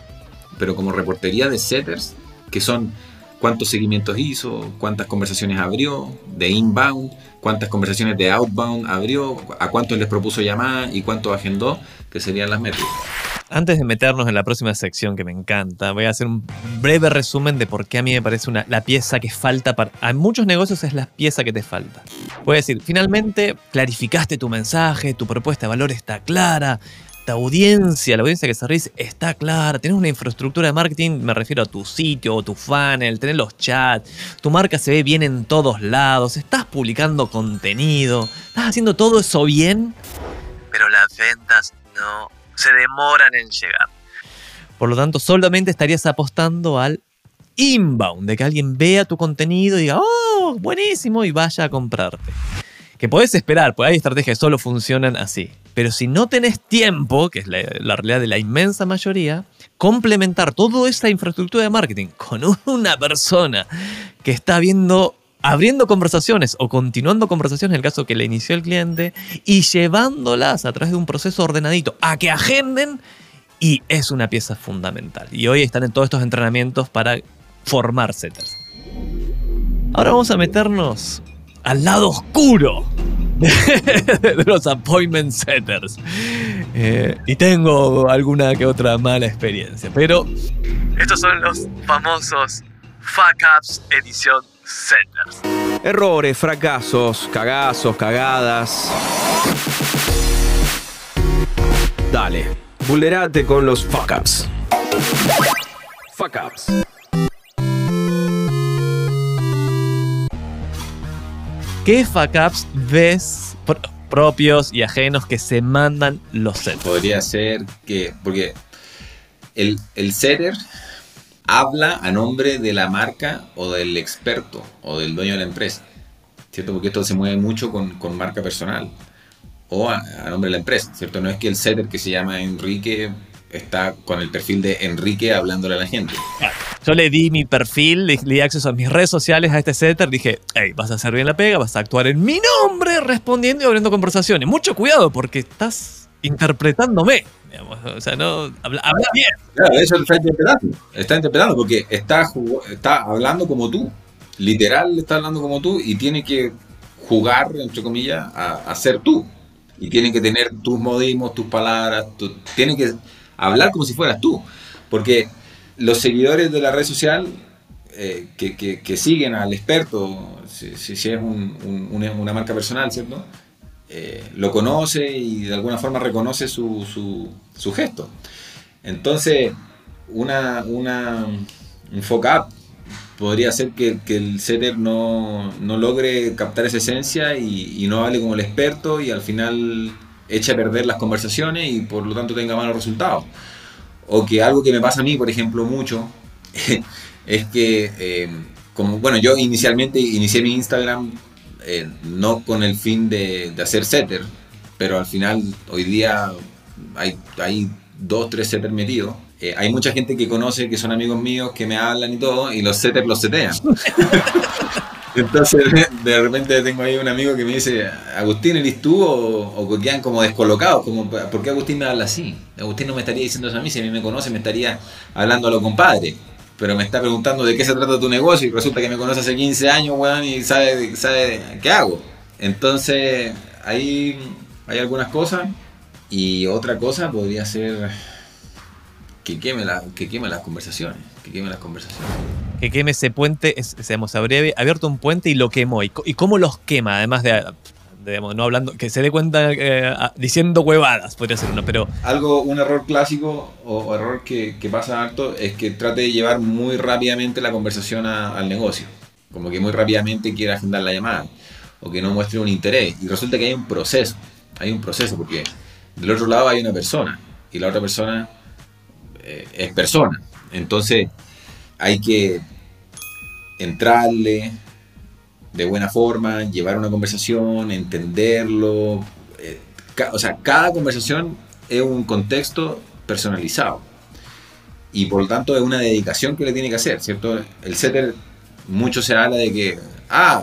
pero como reportería de setters, que son cuántos seguimientos hizo, cuántas conversaciones abrió, de inbound, cuántas conversaciones de outbound abrió, a cuántos les propuso llamar y cuántos agendó, que serían las métricas. Antes de meternos en la próxima sección que me encanta, voy a hacer un breve resumen de por qué a mí me parece una, la pieza que falta para... A muchos negocios es la pieza que te falta. Puedo decir, finalmente clarificaste tu mensaje, tu propuesta de valor está clara, tu audiencia, la audiencia que se está clara, tienes una infraestructura de marketing, me refiero a tu sitio o tu funnel, tenés los chats, tu marca se ve bien en todos lados, estás publicando contenido, estás haciendo todo eso bien, pero las ventas no se demoran en llegar. Por lo tanto, solamente estarías apostando al inbound, de que alguien vea tu contenido y diga, oh, buenísimo, y vaya a comprarte. Que podés esperar, pues hay estrategias que solo funcionan así. Pero si no tenés tiempo, que es la, la realidad de la inmensa mayoría, complementar toda esa infraestructura de marketing con [LAUGHS] una persona que está viendo abriendo conversaciones o continuando conversaciones en el caso que le inició el cliente y llevándolas a través de un proceso ordenadito a que agenden y es una pieza fundamental. Y hoy están en todos estos entrenamientos para formar setters. Ahora vamos a meternos al lado oscuro [LAUGHS] de los appointment setters. Eh, y tengo alguna que otra mala experiencia, pero estos son los famosos fuck ups edición setters. Errores, fracasos, cagazos, cagadas. Dale, vulnerate con los fuck ups. Fuck ups. ¿Qué fuck ups ves pro- propios y ajenos que se mandan los setters? Podría ser que, porque el, el setter habla a nombre de la marca o del experto o del dueño de la empresa, ¿cierto? Porque esto se mueve mucho con, con marca personal o a, a nombre de la empresa, ¿cierto? No es que el setter que se llama Enrique está con el perfil de Enrique hablándole a la gente. Yo le di mi perfil, le, le di acceso a mis redes sociales a este setter. Dije, hey, vas a hacer bien la pega, vas a actuar en mi nombre respondiendo y abriendo conversaciones. Mucho cuidado porque estás interpretándome. digamos. O sea, no. Habla, habla bien. Claro, eso está interpretando. Está interpretando porque está, está hablando como tú. Literal está hablando como tú y tiene que jugar, entre comillas, a, a ser tú. Y tiene que tener tus modismos, tus palabras, tu- tiene que hablar como si fueras tú. Porque los seguidores de la red social eh, que, que- siguen al experto, si, es un- un- una, marca personal, ¿cierto? Eh, lo conoce y de alguna forma reconoce su, su, gesto. Entonces, una, una, un fuck up podría ser que, que el setter no, no logre captar esa esencia y, y no hable como el experto y al final eche a perder las conversaciones y por lo tanto tenga malos resultados. O que algo que me pasa a mí, por ejemplo, mucho, [LAUGHS] es que, eh, como, bueno, yo inicialmente inicié mi Instagram eh, no con el fin de, de hacer setter, pero al final hoy día hay, hay dos, tres setters metidos. Eh, hay mucha gente que conoce, que son amigos míos, que me hablan y todo, y los setters los setean. [LAUGHS] Entonces, [LAUGHS] de repente tengo ahí un amigo que me dice, Agustín, ¿eres tú? O, o que quedan como descolocados, ¿por qué Agustín me habla así? Agustín no me estaría diciendo eso a mí, si a mí me conoce me estaría hablando a lo compadre. Pero me está preguntando de qué se trata tu negocio y resulta que me conoce hace 15 años, weón, y sabe, sabe qué hago. Entonces, ahí hay algunas cosas. Y otra cosa podría ser que queme, la, que queme las conversaciones. Que queme las conversaciones. Que queme ese puente, es, digamos, habría abierto un puente y lo quemó. ¿Y, cómo los quema? Además de, de, digamos, no hablando, que se dé cuenta eh, diciendo huevadas, podría ser uno, pero Algo, un error clásico o, o error que, que pasa harto es que trate de llevar muy rápidamente la conversación a- al negocio. Como que muy rápidamente quiera agendar la llamada o que no muestre un interés. Y resulta que hay un proceso. Hay un proceso porque del otro lado hay una persona y la otra persona eh, es persona. Entonces hay que entrarle de buena forma, llevar una conversación, entenderlo. eh, o sea, cada conversación es un contexto personalizado. Y por lo tanto es una dedicación que le tiene que hacer, ¿cierto? El setter, mucho se habla de que, ah,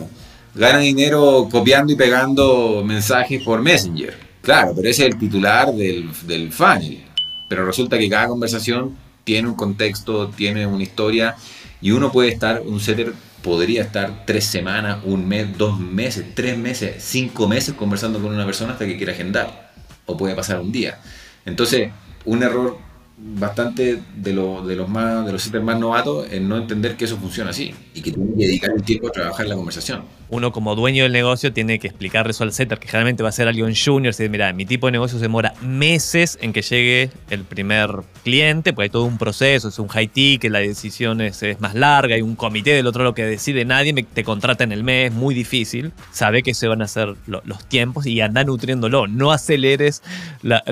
gana dinero copiando y pegando mensajes por Messenger. Claro, pero ese es el titular del, del funnel. Pero resulta que cada conversación tiene un contexto, tiene una historia y uno puede estar, un setter podría estar tres semanas, un mes, dos meses, tres meses, cinco meses conversando con una persona hasta que quiera agendar. O puede pasar un día. Entonces, un error bastante de, lo- de los más de los setters más novatos es no entender que eso funciona así y que tiene que dedicar el tiempo a trabajar la conversación. Uno como dueño del negocio tiene que explicarle eso al setter, que generalmente va a ser alguien junior. Si mira, mi tipo de negocio se demora meses en que llegue el primer cliente, porque hay todo un proceso, es un high ticket, la decisión es, más larga, hay un comité del otro lo que decide, nadie me- te contrata en el mes, muy difícil. Sabe que se van a hacer lo- los tiempos y anda nutriéndolo. No aceleres la-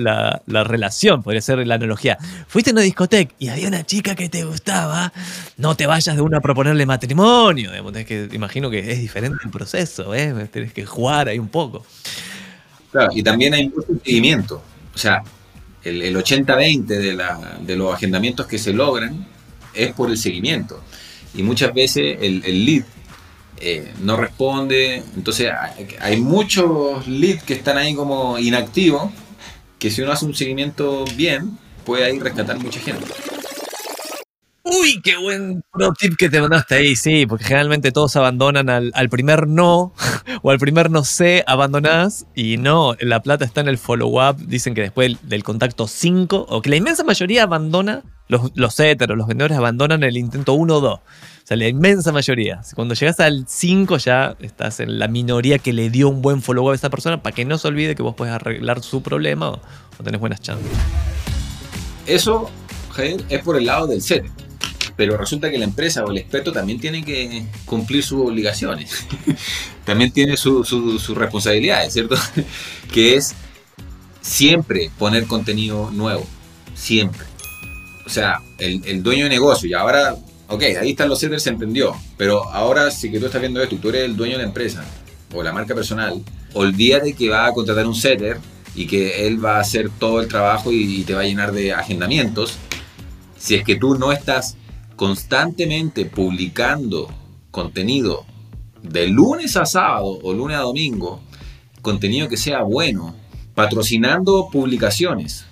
la relación, podría ser la analogía. Fuiste a una discoteca y había una chica que te gustaba, no te vayas de una a proponerle matrimonio. tenés que, imagino que es diferente el proceso, ¿eh? tenés que jugar ahí un poco. Claro, y también hay mucho seguimiento. O sea, el, el 80-20 de, los agendamientos que se logran es por el seguimiento. Y muchas veces el, lead eh, no responde. Entonces hay muchos leads que están ahí como inactivos, que si uno hace un seguimiento bien, puede ahí rescatar mucha gente. Uy, qué buen pro tip que te mandaste ahí, sí, porque generalmente todos abandonan al, primer no [LAUGHS] o al primer no sé, abandonás y no, la plata está en el follow-up, dicen que después del, contacto 5, o que la inmensa mayoría abandona, los, los heteros, los vendedores abandonan el intento 1 o 2. O sea, la inmensa mayoría. Cuando llegas al 5 ya estás en la minoría que le dio un buen follow-up a esa persona para que no se olvide que vos podés arreglar su problema o tenés buenas chances. Eso, es por el lado del set. Pero resulta que la empresa o el experto también tiene que cumplir sus obligaciones. [LAUGHS] también tiene su- su- sus responsabilidades, ¿cierto? [LAUGHS] que es siempre poner contenido nuevo. Siempre. O sea, el, dueño de negocio, y ahora, ok, ahí están los setters, se entendió. Pero ahora, si tú estás viendo esto tú eres el dueño de la empresa o la marca personal, olvídate que va a contratar un setter y que él va a hacer todo el trabajo y, te va a llenar de agendamientos. Si es que tú no estás constantemente publicando contenido de lunes a sábado o lunes a domingo, contenido que sea bueno, patrocinando publicaciones.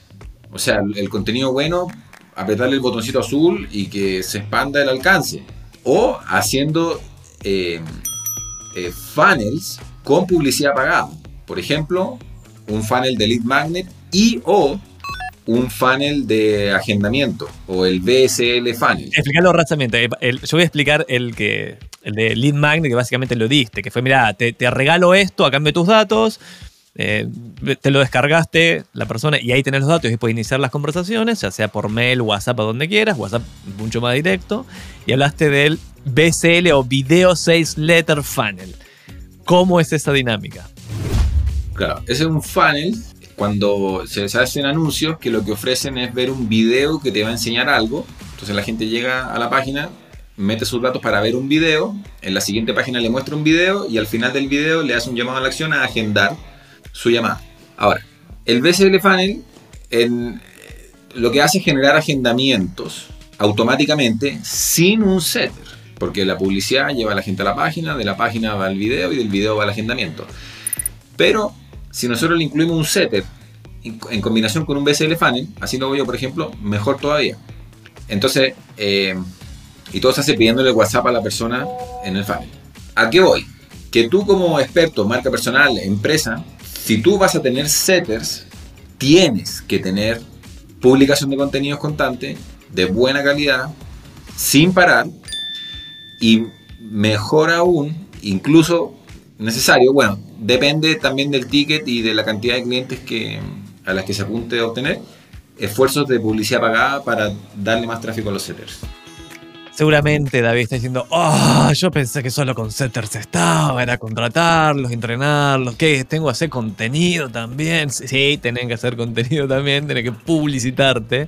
O sea, el, el contenido bueno, apretarle el botoncito azul y que se expanda el alcance. O haciendo eh, eh, funnels con publicidad pagada. Por ejemplo, un funnel de lead magnet y o un funnel de agendamiento o el BSL funnel. Explicarlo rápidamente. El- yo voy a explicar el que el de Lead Magnet, que básicamente lo diste, que fue, mira, te, regalo esto a cambio de tus datos, eh, te lo descargaste la persona y ahí tenés los datos y puedes iniciar las conversaciones, ya sea por mail, WhatsApp, a donde quieras, WhatsApp mucho más directo, y hablaste del BSL o Video Sales Letter Funnel. ¿Cómo es esa dinámica? Claro, ese es un funnel cuando se, hacen anuncios que lo que ofrecen es ver un video que te va a enseñar algo. Entonces la gente llega a la página, mete sus datos para ver un video, en la siguiente página le muestra un video y al final del video le hace un llamado a la acción a agendar su llamada. Ahora, el BSL funnel en- lo que hace es generar agendamientos automáticamente sin un setter. Porque la publicidad lleva a la gente a la página, de la página va al video y del video va al agendamiento. Pero si nosotros le incluimos un setter en combinación con un BSL funnel, así lo hago yo, por ejemplo, mejor todavía. Entonces, eh, y todo se hace pidiéndole WhatsApp a la persona en el funnel. ¿A qué voy? Que tú como experto, marca personal, empresa, si tú vas a tener setters, tienes que tener publicación de contenidos constante, de buena calidad, sin parar, y mejor aún, incluso necesario, bueno, depende también del ticket y de la cantidad de clientes que, a las que se apunte a obtener, esfuerzos de publicidad pagada para darle más tráfico a los setters. Seguramente David está diciendo, oh, yo pensé que solo con setters estaba, era contratarlos, entrenarlos, que tengo que hacer contenido también. Sí, tienen que hacer contenido también, tienen que publicitarte.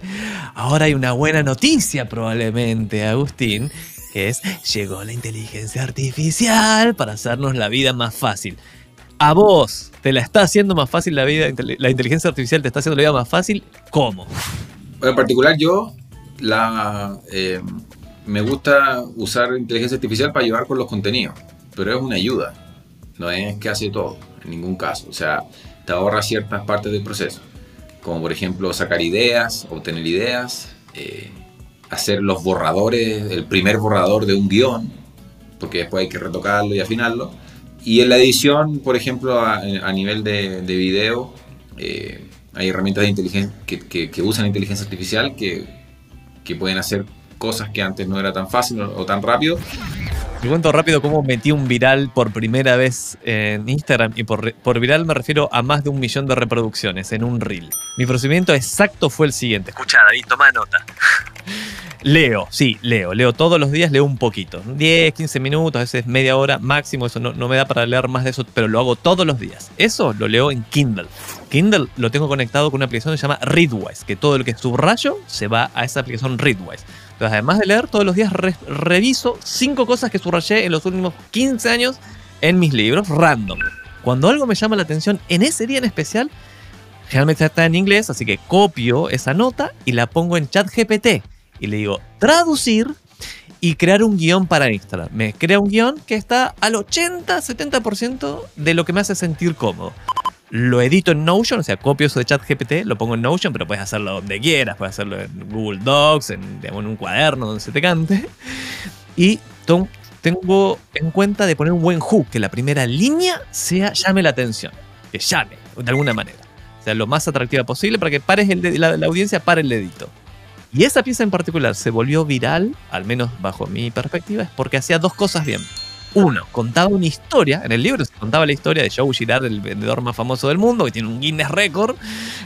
Ahora hay una buena noticia probablemente, Agustín, que es, llegó la inteligencia artificial para hacernos la vida más fácil. A vos, ¿te la está haciendo más fácil la vida? ¿La inteligencia artificial te está haciendo la vida más fácil? ¿Cómo? En particular yo, la... Eh, me gusta usar inteligencia artificial para ayudar con los contenidos, pero es una ayuda, no es que hace todo, en ningún caso. O sea, te ahorra ciertas partes del proceso, como por ejemplo sacar ideas, obtener ideas, eh, hacer los borradores, el primer borrador de un guion, porque después hay que retocarlo y afinarlo. Y en la edición, por ejemplo, a, nivel de, video, eh, hay herramientas de inteligencia que, usan inteligencia artificial que, que pueden hacer cosas que antes no era tan fácil o, tan rápido. Te cuento rápido cómo metí un viral por primera vez en Instagram y por, por, viral me refiero a más de un millón de reproducciones en un reel. Mi procedimiento exacto fue el siguiente. Escucha, David, toma nota. Leo, sí, leo. Leo todos los días, leo un poquito. 10, 15 minutos, a veces media hora máximo. Eso no, me da para leer más de eso, pero lo hago todos los días. Eso lo leo en Kindle. Kindle lo tengo conectado con una aplicación que se llama Readwise, que todo lo que subrayo se va a esa aplicación Readwise. Entonces, además de leer, todos los días reviso cinco cosas que subrayé en los últimos 15 años en mis libros, random. Cuando algo me llama la atención en ese día en especial, generalmente está en inglés, así que copio esa nota y la pongo en ChatGPT y le digo traducir y crear un guion para Instagram. Me crea un guion que está al 80-70% de lo que me hace sentir cómodo lo edito en Notion, o sea, copio eso de ChatGPT, lo pongo en Notion, pero puedes hacerlo donde quieras, puedes hacerlo en Google Docs, en, un cuaderno, donde se te cante. Y tengo en cuenta de poner un buen hook, que la primera línea sea llame la atención, que llame, de alguna manera. O sea, lo más atractiva posible para que pares el la, la audiencia pare el dedito. Y esa pieza en particular se volvió viral, al menos bajo mi perspectiva, es porque hacía dos cosas bien. Uno, contaba una historia, en el libro se contaba la historia de Joe Girard, el vendedor más famoso del mundo, que tiene un Guinness Record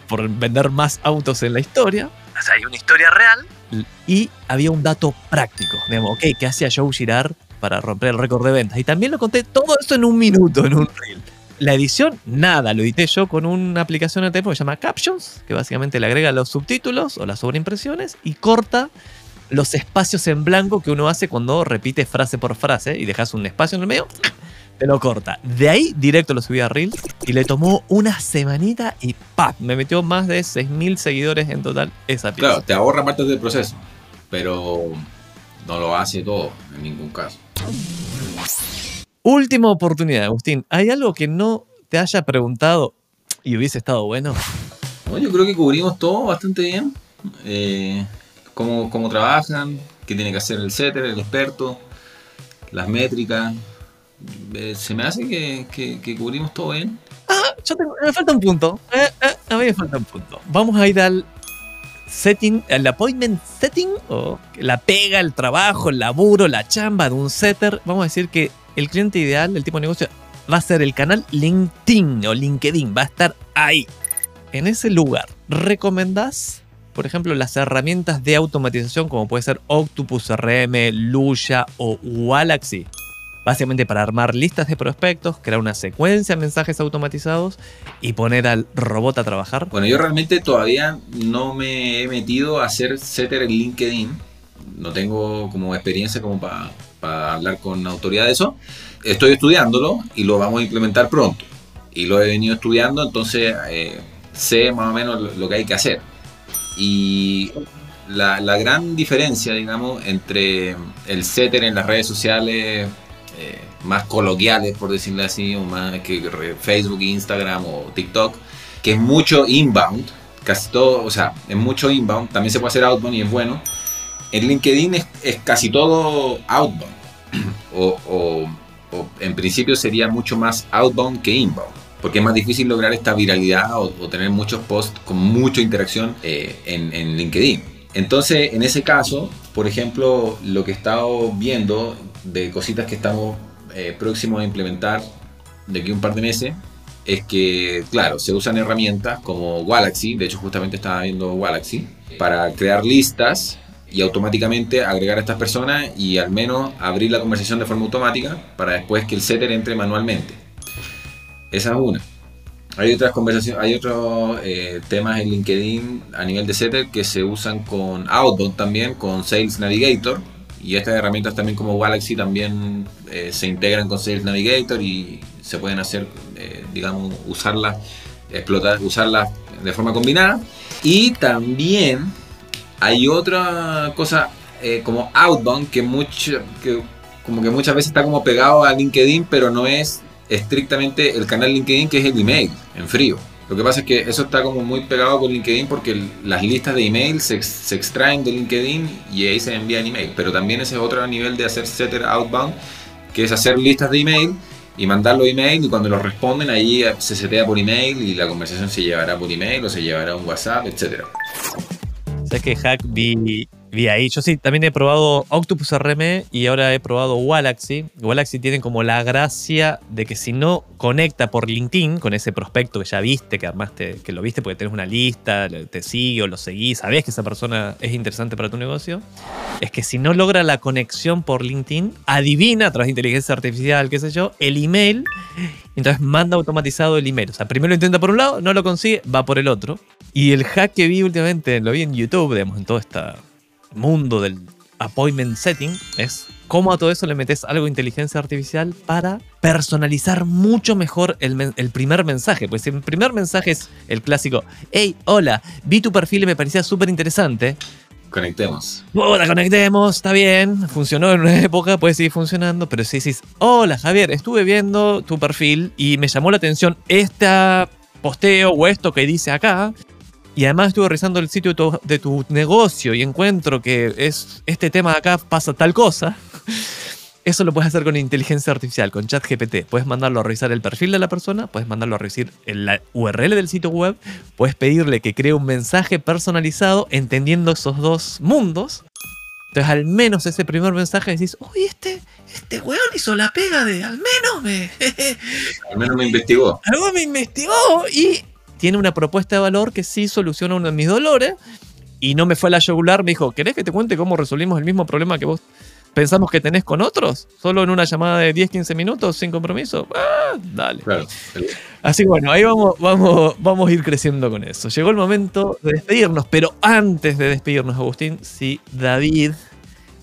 por vender más autos en la historia. O sea, hay una historia real. Y había un dato práctico, digamos, ok, ¿qué hacía Joe Girard para romper el récord de ventas? Y también lo conté todo eso en un minuto, en un reel. La edición, nada, lo edité yo con una aplicación de teléfono que se llama Captions, que básicamente le agrega los subtítulos o las sobreimpresiones y corta los espacios en blanco que uno hace cuando repite frase por frase y dejas un espacio en el medio, te lo corta. De ahí directo lo subí a Reels y le tomó una semanita y ¡pap! Me metió más de 6.000 seguidores en total esa pieza. Claro, te ahorra parte del proceso, pero no lo hace todo en ningún caso. Última oportunidad, Agustín. ¿Hay algo que no te haya preguntado y hubiese estado bueno? yo creo que cubrimos todo bastante bien. Eh, cómo, cómo trabajan, qué tiene que hacer el setter, el experto, las métricas. Eh, se me hace que, que, cubrimos todo bien. Ah, yo tengo, me falta un punto. Eh, eh, a mí me falta un punto. Vamos a ir al setting, al appointment setting, o la pega, el trabajo, el laburo, la chamba de un setter. Vamos a decir que el cliente ideal, el tipo de negocio, va a ser el canal LinkedIn o LinkedIn, va a estar ahí. En ese lugar, ¿recomendás por ejemplo, las herramientas de automatización como puede ser Octopus RM, Luya o Galaxy. Básicamente para armar listas de prospectos, crear una secuencia de mensajes automatizados y poner al robot a trabajar. Bueno, yo realmente todavía no me he metido a hacer setter en LinkedIn. No tengo como experiencia como para hablar con autoridad de eso. Estoy estudiándolo y lo vamos a implementar pronto. Y lo he venido estudiando, entonces eh, sé más o menos lo que hay que hacer y la, gran diferencia, digamos, entre el setter en las redes sociales eh, más coloquiales, por decirlo así, o más que Facebook, Instagram o TikTok, que es mucho inbound, casi todo, o sea, es mucho inbound, también se puede hacer outbound y es bueno. En LinkedIn es, casi todo outbound, [CLEARS THROAT] o, en principio sería mucho más outbound que inbound porque es más difícil lograr esta viralidad o, tener muchos posts con mucha interacción eh, en, LinkedIn. Entonces, en ese caso, por ejemplo, lo que he estado viendo de cositas que estamos eh, próximos a implementar de aquí un par de meses, es que, claro, se usan herramientas como Galaxy, de hecho justamente estaba viendo Galaxy, para crear listas y automáticamente agregar a estas personas y al menos abrir la conversación de forma automática para después que el setter entre manualmente. Esa es una. Hay otras conversaciones, hay otros eh, temas en LinkedIn a nivel de setter que se usan con Outbound también, con Sales Navigator. Y estas herramientas también como Galaxy también eh, se integran con Sales Navigator y se pueden hacer, eh, digamos, usarlas, explotar, usarlas de forma combinada. Y también hay otra cosa como Outbound que, mucho, que como que muchas veces está como pegado a LinkedIn, pero no es estrictamente el canal LinkedIn, que es el email, en frío. Lo que pasa es que eso está como muy pegado con LinkedIn porque las listas de email se, extraen de LinkedIn y ahí se envían email. Pero también ese es otro nivel de hacer setter outbound, que es hacer listas de email y mandarlo email y cuando lo responden ahí se setea por email y la conversación se llevará por email o se llevará a un WhatsApp, etc. Sé que Hack vi vi ahí. Yo sí, también he probado Octopus RM y ahora he probado Galaxy. Galaxy tiene como la gracia de que si no conecta por LinkedIn con ese prospecto que ya viste, que armaste, que lo viste porque tenés una lista, te sigue o lo seguís, sabés que esa persona es interesante para tu negocio, es que si no logra la conexión por LinkedIn, adivina a través de inteligencia artificial, qué sé yo, el email, entonces manda automatizado el email. O sea, primero lo intenta por un lado, no lo consigue, va por el otro. Y el hack que vi últimamente, lo vi en YouTube, digamos, en toda esta mundo del appointment setting es cómo a todo eso le metes algo de inteligencia artificial para personalizar mucho mejor el, el, primer mensaje. Pues el primer mensaje es el clásico, hey, hola, vi tu perfil y me parecía súper interesante. Conectemos. Hola, conectemos, está bien, funcionó en una época, puede seguir funcionando, pero si dices, hola Javier, estuve viendo tu perfil y me llamó la atención este posteo o esto que dice acá, y además estuve revisando el sitio de tu, negocio y encuentro que es, este tema de acá pasa tal cosa. [LAUGHS] Eso lo puedes hacer con inteligencia artificial, con ChatGPT. Puedes mandarlo a revisar el perfil de la persona, puedes mandarlo a revisar la URL del sitio web, puedes pedirle que cree un mensaje personalizado entendiendo esos dos mundos. Entonces, al menos ese primer mensaje decís, uy, este, este weón hizo la pega de al menos me. [LAUGHS] al menos me investigó. Algo me investigó y tiene una propuesta de valor que sí soluciona uno de mis dolores. Y no me fue a la yugular, me dijo, ¿querés que te cuente cómo resolvimos el mismo problema que vos pensamos que tenés con otros? Solo en una llamada de 10, 15 minutos, sin compromiso. Ah, dale. Así que bueno, ahí vamos, vamos, vamos a ir creciendo con eso. Llegó el momento de despedirnos, pero antes de despedirnos, Agustín, si David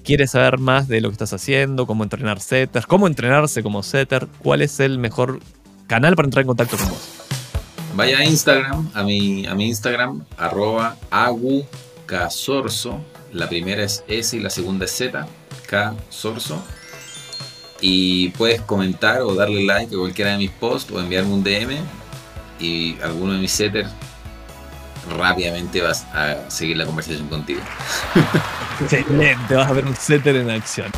quiere saber más de lo que estás haciendo, cómo entrenar setters, cómo entrenarse como setter, cuál es el mejor canal para entrar en contacto con vos. Vaya a Instagram, a mi, a mi Instagram, arroba agucasorso. La primera es S y la segunda es Z, K. Y puedes comentar o darle like a cualquiera de mis posts o enviarme un DM. Y alguno de mis setters rápidamente vas a seguir la conversación contigo. [LAUGHS] Excelente, vas a ver un setter en acción.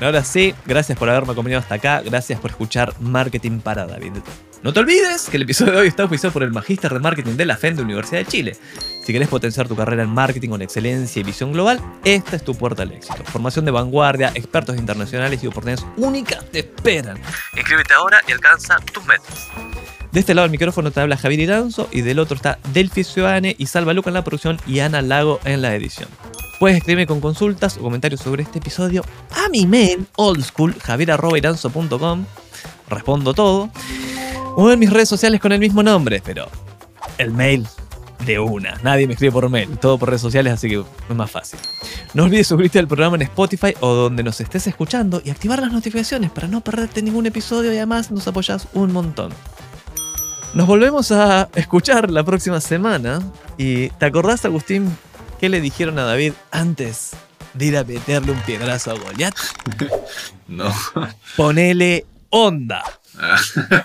Ahora sí, gracias por haberme acompañado hasta acá, gracias por escuchar Marketing para David. No te olvides que el episodio de hoy está oficiado por el Magíster de Marketing de la FEN de Universidad de Chile. Si querés potenciar tu carrera en marketing con excelencia y visión global, esta es tu puerta al éxito. Formación de vanguardia, expertos internacionales y oportunidades únicas te esperan. Inscríbete ahora y alcanza tus metas. De este lado del micrófono te habla Javier Iranzo y del otro está Delphi Ciudadane y Salva Luca en la producción y Ana Lago en la edición. Puedes escribirme con consultas o comentarios sobre este episodio a mi mail oldschool.javierarroba.iranzo.com Respondo todo o en mis redes sociales con el mismo nombre, pero el mail de una. Nadie me escribe por mail, todo por redes sociales, así que es más fácil. No olvides suscribirte al programa en Spotify o donde nos estés escuchando y activar las notificaciones para no perderte ningún episodio y además nos apoyas un montón. Nos volvemos a escuchar la próxima semana y ¿te acordás, Agustín, qué le dijeron a David antes de ir a meterle un piedrazo a Goliath? [LAUGHS] no. Ponele onda. [LAUGHS]